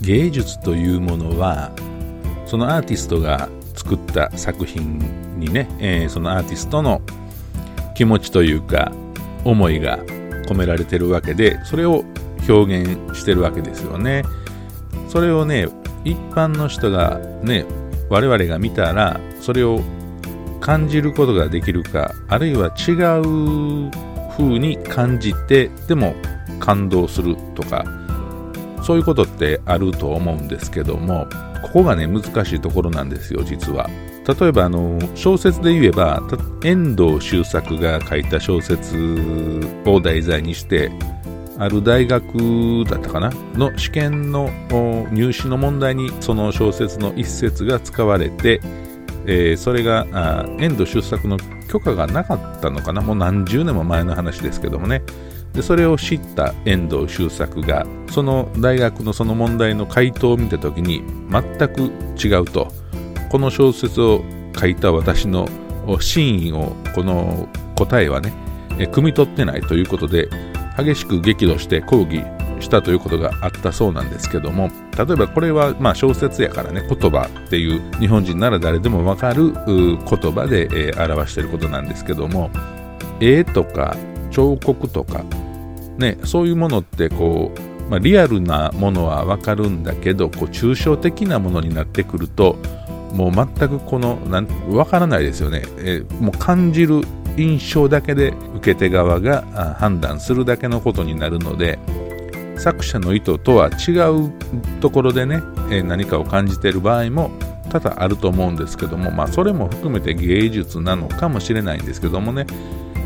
芸術というものはそのアーティストが作った作品にね、えー、そのアーティストの気持ちというか思いが込められてるわけでそれを表現してるわけですよね。それをね一般の人がね我々が見たらそれを感じることができるかあるいは違う風に感じてでも感動するとかそういうことってあると思うんですけどもここがね難しいところなんですよ実は。例えばあの小説で言えば遠藤周作が書いた小説を題材にしてある大学だったかな？の試験の入試の問題にその小説の一節が使われて、えー、それが遠藤周作の許可がなかったのかな？もう何十年も前の話ですけどもね。でそれを知った遠藤周作がその大学のその問題の回答を見た時に全く違うと。この小説を書いた私の真意をこの答えはね汲み取ってないということで激しく激怒して抗議したということがあったそうなんですけども例えばこれはまあ小説やからね言葉っていう日本人なら誰でもわかる言葉で、え、表していることなんですけども絵とか彫刻とかねそういうものってこう、まあ、リアルなものはわかるんだけどこう抽象的なものになってくるともう全くこのなんわからないですよね、えー、もう感じる印象だけで受け手側が判断するだけのことになるので作者の意図とは違うところでね、え何かを感じている場合も多々あると思うんですけども、まあ、それも含めて芸術なのかもしれないんですけどもね、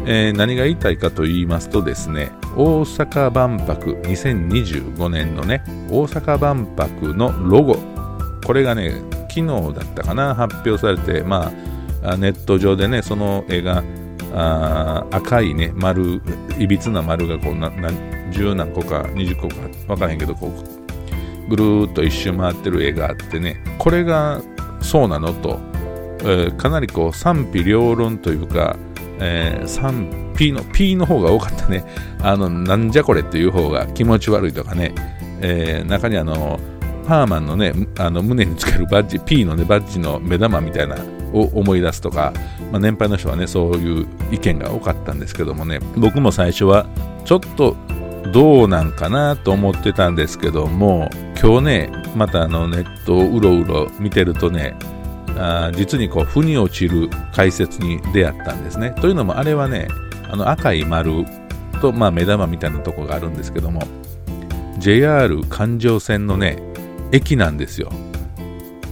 えー、何が言いたいかと言いますとですね大阪万博2025年のね大阪万博のロゴ。これがね昨日だったかな発表されてまあネット上でねその絵があ赤いね丸いびつな丸がこうな十何個か20個か分からへんけどこうぐるーっと一周回ってる絵があってねこれがそうなのと、えー、かなりこう賛否両論というか、えー、賛 P の P の方が多かったね。あのなんじゃこれっていう方が気持ち悪いとかね、えー、中にあのパーマンのねあの胸につけるバッジ P のねバッジの目玉みたいなを思い出すとか、まあ、年配の人はねそういう意見が多かったんですけどもね。僕も最初はちょっとどうなんかなと思ってたんですけども今日ねまたあのネットをうろうろ見てるとねあ実にこう腑に落ちる解説に出会ったんですねというのもあれはねあの赤い丸と、まあ、目玉みたいなとこがあるんですけども JR 環状線のね駅なんですよ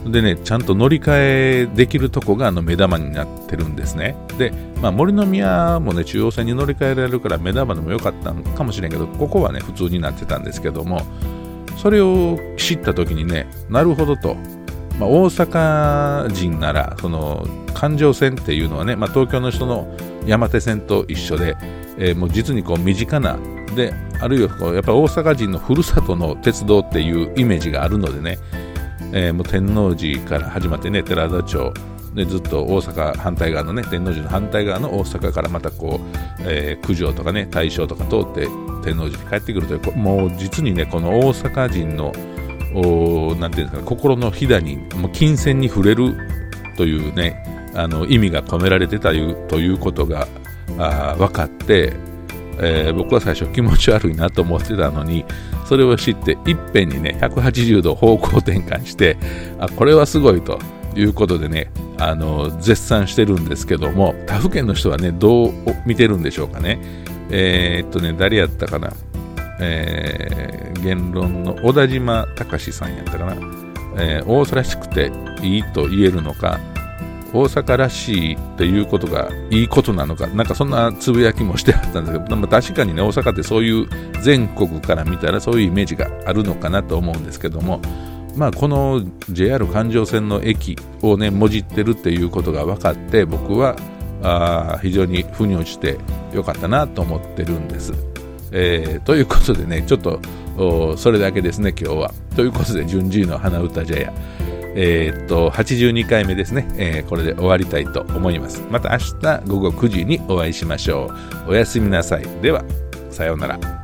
でね、ちゃんと乗り換えできるとこがあの目玉になってるんですね。で、まあ、森の宮もね、中央線に乗り換えられるから目玉でもよかったのかもしれんけど、ここはね、普通になってたんですけども、それを知った時にね、なるほどと。まあ、大阪人なら、その、環状線っていうのはね、まあ、東京の人の山手線と一緒で、えー、もう実にこう身近な、で、あるいはこうやっぱ大阪人のふるさとの鉄道っていうイメージがあるのでね、えー、もう天王寺から始まってね寺田町でずっと大阪反対側のね天王寺の反対側の大阪からまたこう、えー、九条とかね大正とか通って天王寺に帰ってくるというもう実にねこの大阪人のおなんていうんですか、心のひだにもう金銭に触れるというねあの意味が込められてたということがあ分かってえー、僕は最初気持ち悪いなと思ってたのにそれを知っていっぺんにね180度方向転換してあこれはすごいということでねあの絶賛してるんですけども他府県の人はねどう見てるんでしょうかね。えー、っとね誰やったかな。えー、言論の小田島隆さんやったかな、えー、大らしくていいと言えるのか。大阪らしいっていうことがいいことなのか、なんかそんなつぶやきもしてあったんですけど、まあ、確かにね、大阪ってそういう全国から見たらそういうイメージがあるのかなと思うんですけども、まあ、この JR 環状線の駅をね、もじってるっていうことが分かって、僕はあ非常に腑に落ちてよかったなと思ってるんです。えー、ということでね、ちょっとそれだけですね、今日は。ということで、順次の花歌茶屋。えー、っと、82回目ですね、えー、これで終わりたいと思います。また明日午後9時にお会いしましょう。おやすみなさい。では、さようなら。